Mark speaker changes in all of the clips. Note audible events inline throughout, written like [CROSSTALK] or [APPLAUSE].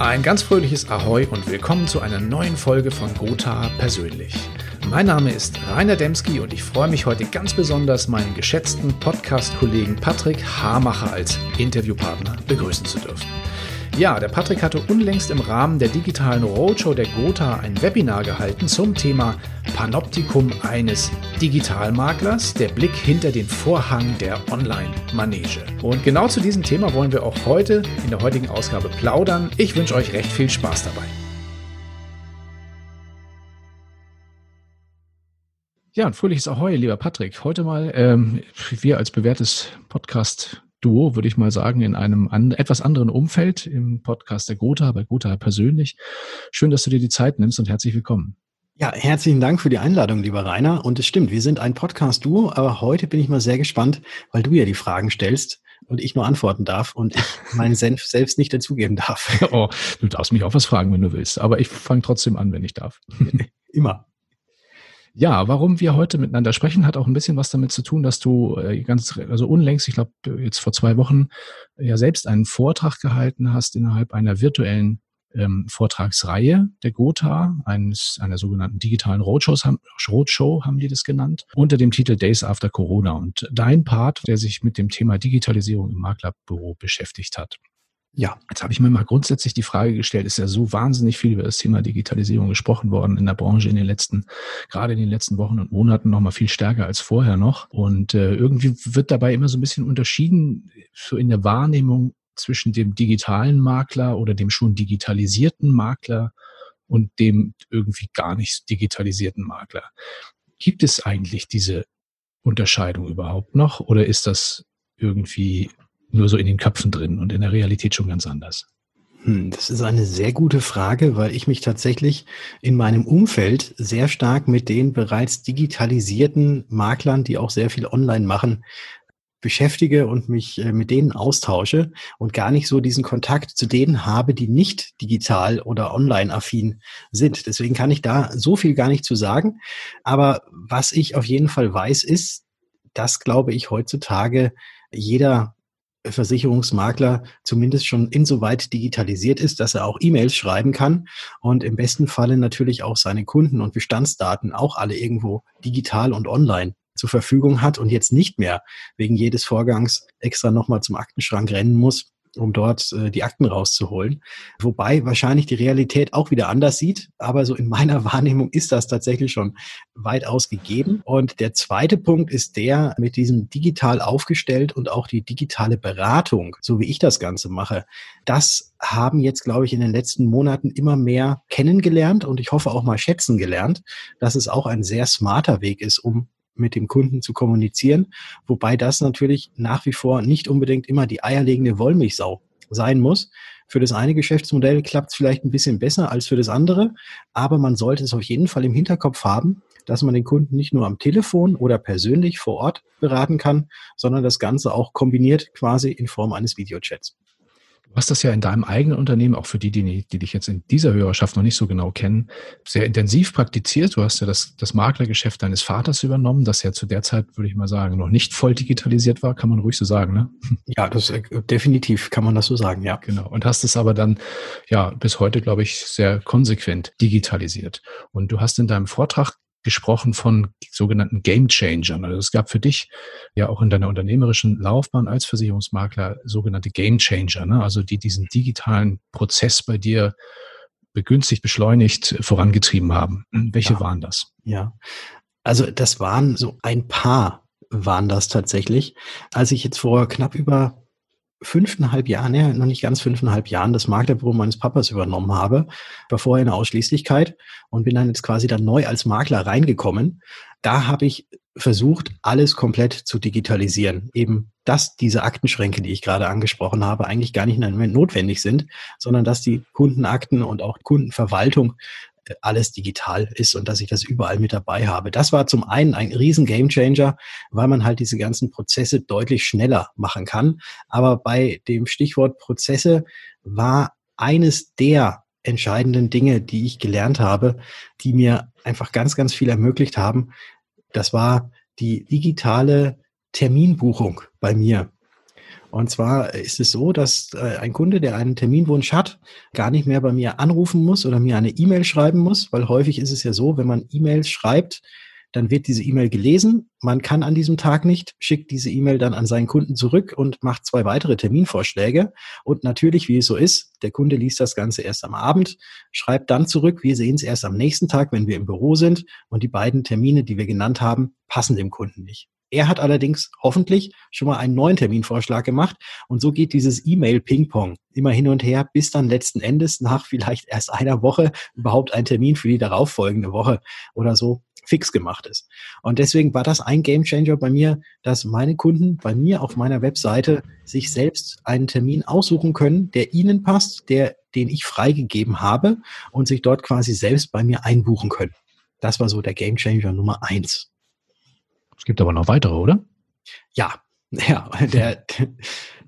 Speaker 1: Ein ganz fröhliches Ahoi und willkommen zu einer neuen Folge von Gotha persönlich. Mein Name ist Rainer Demski und ich freue mich heute ganz besonders, meinen geschätzten Podcast-Kollegen Patrick Hamacher als Interviewpartner begrüßen zu dürfen. Ja, der Patrick hatte unlängst im Rahmen der digitalen Roadshow der Gotha ein Webinar gehalten zum Thema Panoptikum eines Digitalmaklers, der Blick hinter den Vorhang der Online-Manege. Und genau zu diesem Thema wollen wir auch heute in der heutigen Ausgabe plaudern. Ich wünsche euch recht viel Spaß dabei. Ja, ein fröhliches Ahoi, lieber Patrick. Heute mal ähm, wir als bewährtes Podcast Duo, würde ich mal sagen, in einem an, etwas anderen Umfeld im Podcast der Gotha, bei Gotha persönlich. Schön, dass du dir die Zeit nimmst und herzlich willkommen.
Speaker 2: Ja, herzlichen Dank für die Einladung, lieber Rainer. Und es stimmt, wir sind ein Podcast-Duo, aber heute bin ich mal sehr gespannt, weil du ja die Fragen stellst und ich nur antworten darf und ich [LAUGHS] meinen Senf selbst nicht dazugeben darf.
Speaker 1: Oh, du darfst mich auch was fragen, wenn du willst, aber ich fange trotzdem an, wenn ich darf. [LAUGHS]
Speaker 2: Immer.
Speaker 1: Ja, warum wir heute miteinander sprechen, hat auch ein bisschen was damit zu tun, dass du äh, ganz, also unlängst, ich glaube jetzt vor zwei Wochen, ja selbst einen Vortrag gehalten hast innerhalb einer virtuellen ähm, Vortragsreihe der Gotha, eines, einer sogenannten digitalen Roadshows, Roadshow haben die das genannt, unter dem Titel Days After Corona. Und dein Part, der sich mit dem Thema Digitalisierung im Maklerbüro beschäftigt hat. Ja, jetzt habe ich mir mal grundsätzlich die Frage gestellt, ist ja so wahnsinnig viel über das Thema Digitalisierung gesprochen worden in der Branche in den letzten, gerade in den letzten Wochen und Monaten noch mal viel stärker als vorher noch. Und äh, irgendwie wird dabei immer so ein bisschen unterschieden, so in der Wahrnehmung zwischen dem digitalen Makler oder dem schon digitalisierten Makler und dem irgendwie gar nicht digitalisierten Makler. Gibt es eigentlich diese Unterscheidung überhaupt noch oder ist das irgendwie nur so in den Köpfen drin und in der Realität schon ganz anders?
Speaker 2: Hm, das ist eine sehr gute Frage, weil ich mich tatsächlich in meinem Umfeld sehr stark mit den bereits digitalisierten Maklern, die auch sehr viel online machen, beschäftige und mich äh, mit denen austausche und gar nicht so diesen Kontakt zu denen habe, die nicht digital oder online affin sind. Deswegen kann ich da so viel gar nicht zu sagen. Aber was ich auf jeden Fall weiß, ist, dass, glaube ich, heutzutage jeder Versicherungsmakler zumindest schon insoweit digitalisiert ist, dass er auch E-Mails schreiben kann und im besten Falle natürlich auch seine Kunden und Bestandsdaten auch alle irgendwo digital und online zur Verfügung hat und jetzt nicht mehr wegen jedes Vorgangs extra nochmal zum Aktenschrank rennen muss, um dort äh, die Akten rauszuholen. Wobei wahrscheinlich die Realität auch wieder anders sieht, aber so in meiner [LAUGHS] Wahrnehmung ist das tatsächlich schon weitaus gegeben. Und der zweite Punkt ist der mit diesem digital aufgestellt und auch die digitale Beratung, so wie ich das Ganze mache. Das haben jetzt, glaube ich, in den letzten Monaten immer mehr kennengelernt und ich hoffe auch mal schätzen gelernt, dass es auch ein sehr smarter Weg ist, um mit dem Kunden zu kommunizieren, wobei das natürlich nach wie vor nicht unbedingt immer die eierlegende Wollmilchsau sein muss. Für das eine Geschäftsmodell klappt es vielleicht ein bisschen besser als für das andere, aber man sollte es auf jeden Fall im Hinterkopf haben, dass man den Kunden nicht nur am Telefon oder persönlich vor Ort beraten kann, sondern das Ganze auch kombiniert quasi in Form eines Videochats.
Speaker 1: Du hast das ja in deinem eigenen Unternehmen, auch für die, die, die dich jetzt in dieser Hörerschaft noch nicht so genau kennen, sehr intensiv praktiziert. Du hast ja das, das Maklergeschäft deines Vaters übernommen, das ja zu der Zeit, würde ich mal sagen, noch nicht voll digitalisiert war, kann man ruhig so sagen, ne? [LAUGHS]
Speaker 2: Ja, das äh, definitiv kann man das so sagen, ja.
Speaker 1: Genau. Und hast es aber dann, ja, bis heute, glaube ich, sehr konsequent digitalisiert. Und du hast in deinem Vortrag gesprochen von sogenannten Game Changern. Also es gab für dich ja auch in deiner unternehmerischen Laufbahn als Versicherungsmakler sogenannte Game Changer, ne? also die diesen digitalen Prozess bei dir begünstigt, beschleunigt vorangetrieben haben. Welche
Speaker 2: ja.
Speaker 1: waren das?
Speaker 2: Ja, also das waren so ein paar waren das tatsächlich. Als ich jetzt vor knapp über fünfeinhalb Jahren, ja, noch nicht ganz fünfeinhalb Jahren, das Maklerbüro meines Papas übernommen habe. War vorher eine Ausschließlichkeit und bin dann jetzt quasi dann neu als Makler reingekommen. Da habe ich versucht, alles komplett zu digitalisieren. Eben, dass diese Aktenschränke, die ich gerade angesprochen habe, eigentlich gar nicht notwendig sind, sondern dass die Kundenakten und auch Kundenverwaltung alles digital ist und dass ich das überall mit dabei habe. Das war zum einen ein riesen Gamechanger, weil man halt diese ganzen Prozesse deutlich schneller machen kann. Aber bei dem Stichwort Prozesse war eines der entscheidenden Dinge, die ich gelernt habe, die mir einfach ganz, ganz viel ermöglicht haben. Das war die digitale Terminbuchung bei mir. Und zwar ist es so, dass äh, ein Kunde, der einen Terminwunsch hat, gar nicht mehr bei mir anrufen muss oder mir eine E-Mail schreiben muss, weil häufig ist es ja so, wenn man E-Mails schreibt, dann wird diese E-Mail gelesen. Man kann an diesem Tag nicht, schickt diese E-Mail dann an seinen Kunden zurück und macht zwei weitere Terminvorschläge. Und natürlich, wie es so ist, der Kunde liest das Ganze erst am Abend, schreibt dann zurück. Wir sehen es erst am nächsten Tag, wenn wir im Büro sind. Und die beiden Termine, die wir genannt haben, passen dem Kunden nicht. Er hat allerdings hoffentlich schon mal einen neuen Terminvorschlag gemacht und so geht dieses E-Mail-Ping-Pong immer hin und her, bis dann letzten Endes nach vielleicht erst einer Woche überhaupt ein Termin für die darauffolgende Woche oder so fix gemacht ist. Und deswegen war das ein Gamechanger bei mir, dass meine Kunden bei mir auf meiner Webseite sich selbst einen Termin aussuchen können, der ihnen passt, der, den ich freigegeben habe und sich dort quasi selbst bei mir einbuchen können. Das war so der Gamechanger Nummer eins.
Speaker 1: Es gibt aber noch weitere, oder?
Speaker 2: Ja, [LAUGHS] ja, der,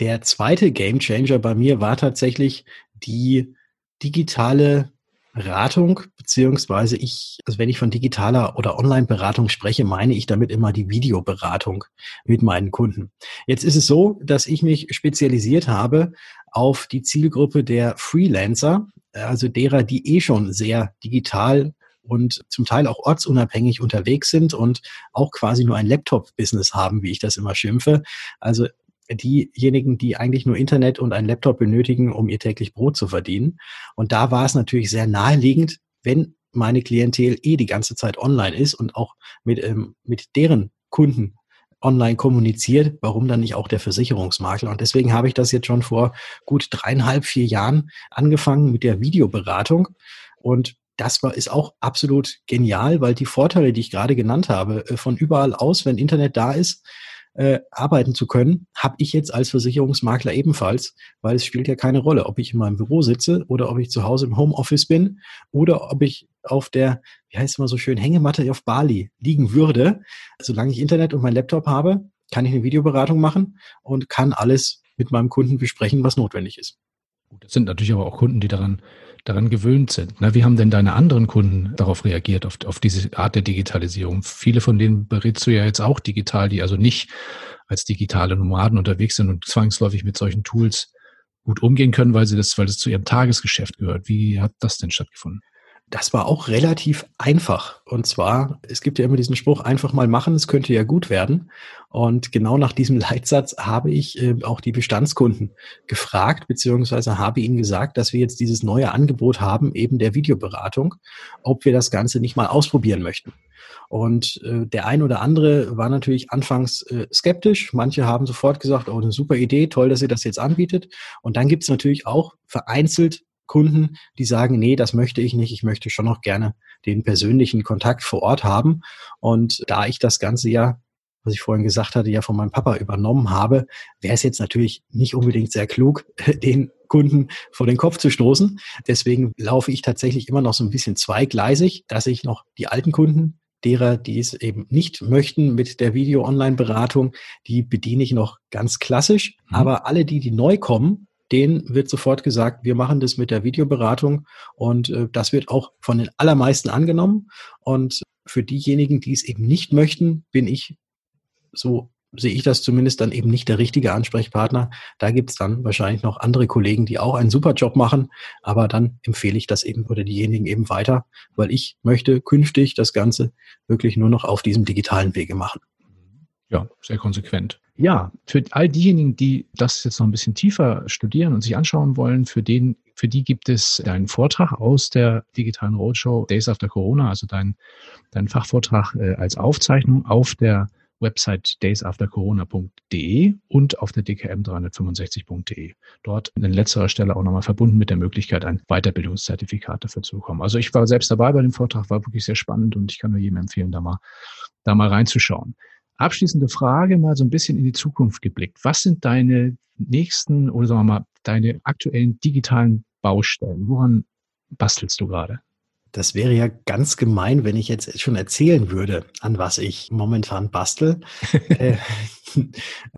Speaker 2: der zweite Gamechanger bei mir war tatsächlich die digitale Beratung, beziehungsweise ich, also wenn ich von digitaler oder Online-Beratung spreche, meine ich damit immer die Videoberatung mit meinen Kunden. Jetzt ist es so, dass ich mich spezialisiert habe auf die Zielgruppe der Freelancer, also derer, die eh schon sehr digital und zum Teil auch ortsunabhängig unterwegs sind und auch quasi nur ein Laptop-Business haben, wie ich das immer schimpfe. Also diejenigen, die eigentlich nur Internet und ein Laptop benötigen, um ihr täglich Brot zu verdienen. Und da war es natürlich sehr naheliegend, wenn meine Klientel eh die ganze Zeit online ist und auch mit, ähm, mit deren Kunden online kommuniziert, warum dann nicht auch der Versicherungsmakler? Und deswegen habe ich das jetzt schon vor gut dreieinhalb, vier Jahren angefangen mit der Videoberatung. Und das war, ist auch absolut genial, weil die Vorteile, die ich gerade genannt habe, äh, von überall aus, wenn Internet da ist, äh, arbeiten zu können, habe ich jetzt als Versicherungsmakler ebenfalls, weil es spielt ja keine Rolle, ob ich in meinem Büro sitze oder ob ich zu Hause im Homeoffice bin oder ob ich auf der, wie heißt es mal so schön, Hängematte auf Bali liegen würde. Solange ich Internet und mein Laptop habe, kann ich eine Videoberatung machen und kann alles mit meinem Kunden besprechen, was notwendig ist.
Speaker 1: Das sind natürlich aber auch Kunden, die daran daran gewöhnt sind. Na, wie haben denn deine anderen Kunden darauf reagiert, auf, auf diese Art der Digitalisierung? Viele von denen berätst du ja jetzt auch digital, die also nicht als digitale Nomaden unterwegs sind und zwangsläufig mit solchen Tools gut umgehen können, weil sie das, weil das zu ihrem Tagesgeschäft gehört. Wie hat das denn stattgefunden?
Speaker 2: Das war auch relativ einfach. Und zwar, es gibt ja immer diesen Spruch, einfach mal machen, es könnte ja gut werden. Und genau nach diesem [LAUGHS] Leitsatz habe ich äh, auch die Bestandskunden gefragt, beziehungsweise habe ihnen gesagt, dass wir jetzt dieses neue Angebot haben, eben der Videoberatung, ob wir das Ganze nicht mal ausprobieren möchten. Und äh, der ein oder andere war natürlich anfangs äh, skeptisch. Manche haben sofort gesagt, oh, eine super Idee, toll, dass ihr das jetzt anbietet. Und dann gibt es natürlich auch vereinzelt Kunden, die sagen, nee, das möchte ich nicht. Ich möchte schon noch gerne den persönlichen Kontakt vor Ort haben. Und da ich das Ganze ja, was ich vorhin gesagt hatte, ja von meinem Papa übernommen habe, wäre es jetzt natürlich nicht unbedingt sehr klug, [LAUGHS] den Kunden vor den Kopf zu stoßen. Deswegen laufe ich tatsächlich immer noch so ein bisschen zweigleisig, dass ich noch die alten Kunden derer, die es eben nicht möchten mit der Video-Online-Beratung, die bediene ich noch ganz klassisch. Mhm. Aber alle die, die neu kommen, denen wird sofort gesagt, wir machen das mit der Videoberatung und äh, das wird auch von den allermeisten angenommen. Und für diejenigen, die es eben nicht möchten, bin ich, so sehe ich das zumindest, dann eben nicht der richtige Ansprechpartner. Da gibt es dann wahrscheinlich noch andere Kollegen, die auch einen super Job machen, aber dann empfehle ich das eben oder diejenigen eben weiter, weil ich möchte künftig das Ganze wirklich nur noch auf diesem digitalen Wege machen.
Speaker 1: Ja, sehr konsequent. Ja, für all diejenigen, die das jetzt noch ein bisschen tiefer studieren und sich anschauen wollen, für den, für die gibt es einen Vortrag aus der digitalen Roadshow Days After Corona, also dein, dein Fachvortrag äh, als Aufzeichnung auf der Website daysaftercorona.de und auf der dkm365.de. Dort an letzterer Stelle auch nochmal verbunden mit der Möglichkeit, ein Weiterbildungszertifikat dafür zu bekommen. Also ich war selbst dabei bei dem Vortrag, war wirklich sehr spannend und ich kann nur jedem empfehlen, da mal, da mal reinzuschauen. Abschließende Frage, mal so ein bisschen in die Zukunft geblickt. Was sind deine nächsten oder sagen wir mal deine aktuellen digitalen Baustellen? Woran bastelst du gerade?
Speaker 2: Das wäre ja ganz gemein, wenn ich jetzt schon erzählen würde, an was ich momentan bastel. [LAUGHS] Äh,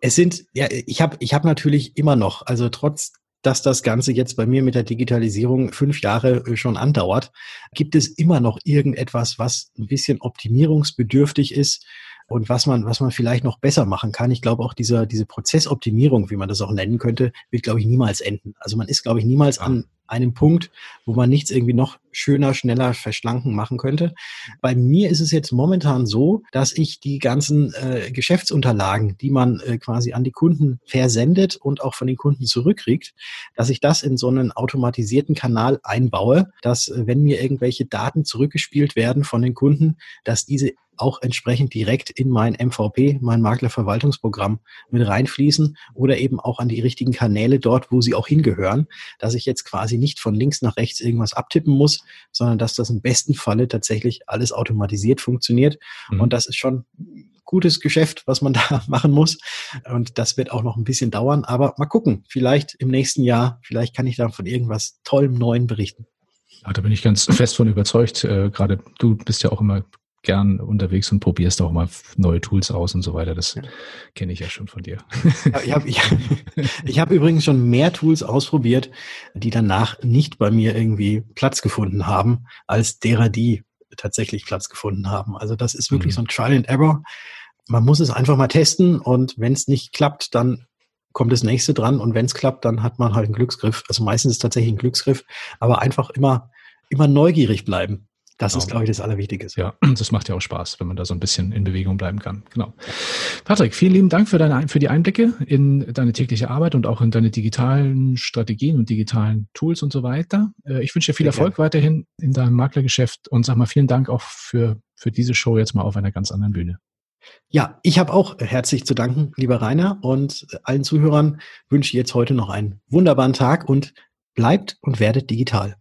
Speaker 2: es sind, ja, ich habe ich hab natürlich immer noch, also trotz dass das Ganze jetzt bei mir mit der Digitalisierung fünf Jahre äh, schon andauert, gibt es immer noch irgendetwas, was ein bisschen optimierungsbedürftig ist, und was man, was man vielleicht noch besser machen kann. Ich glaube auch dieser, diese Prozessoptimierung, wie man das auch nennen könnte, wird, glaube ich, niemals enden. Also man ist, glaube ich, niemals an einem Punkt, wo man nichts irgendwie noch schöner, schneller, verschlanken machen könnte. Bei mir ist es jetzt momentan so, dass ich die ganzen äh, Geschäftsunterlagen, die man äh, quasi an die Kunden versendet und auch von den Kunden zurückkriegt, dass ich das in so einen automatisierten Kanal einbaue, dass äh, wenn mir irgendwelche Daten zurückgespielt werden von den Kunden, dass diese auch entsprechend direkt in mein MVP, mein Maklerverwaltungsprogramm mit reinfließen oder eben auch an die richtigen Kanäle dort, wo sie auch hingehören, dass ich jetzt quasi nicht von links nach rechts irgendwas abtippen muss, sondern dass das im besten Falle tatsächlich alles automatisiert funktioniert. Mhm. Und das ist schon gutes Geschäft, was man [LAUGHS] da machen muss. Und das wird auch noch ein bisschen dauern. Aber mal gucken, vielleicht im nächsten Jahr, vielleicht kann ich da von irgendwas Tollem Neuen berichten.
Speaker 1: Ja, da bin ich ganz fest von überzeugt. Äh, gerade du bist ja auch immer gern unterwegs und probierst auch mal neue Tools aus und so weiter. Das ja. kenne ich ja schon von dir.
Speaker 2: Ja, ich habe ich, ich hab übrigens schon mehr Tools ausprobiert, die danach nicht bei mir irgendwie Platz gefunden haben, als derer, die tatsächlich Platz gefunden haben. Also das ist wirklich mhm. so ein Trial and Error. Man muss es einfach mal testen und wenn es nicht klappt, dann kommt das nächste dran und wenn es klappt, dann hat man halt einen Glücksgriff. Also meistens ist es tatsächlich ein Glücksgriff, aber einfach immer, immer neugierig bleiben. Das genau. ist, glaube ich, das Allerwichtigste.
Speaker 1: Ja, [CLEARS THROAT] das macht ja auch Spaß, wenn man da so ein bisschen in Bewegung bleiben kann. Genau. Patrick, vielen lieben Dank für, deine, für die Einblicke in deine tägliche Arbeit und auch in deine digitalen Strategien und digitalen Tools und so weiter. Äh, ich wünsche dir viel Sehr Erfolg gerne. weiterhin in deinem Maklergeschäft und sag mal vielen Dank auch für, für diese Show jetzt mal auf einer ganz anderen Bühne.
Speaker 2: Ja, ich habe auch herzlich zu danken, lieber Rainer, und allen Zuhörern wünsche ich jetzt heute noch einen wunderbaren Tag und bleibt und werdet digital.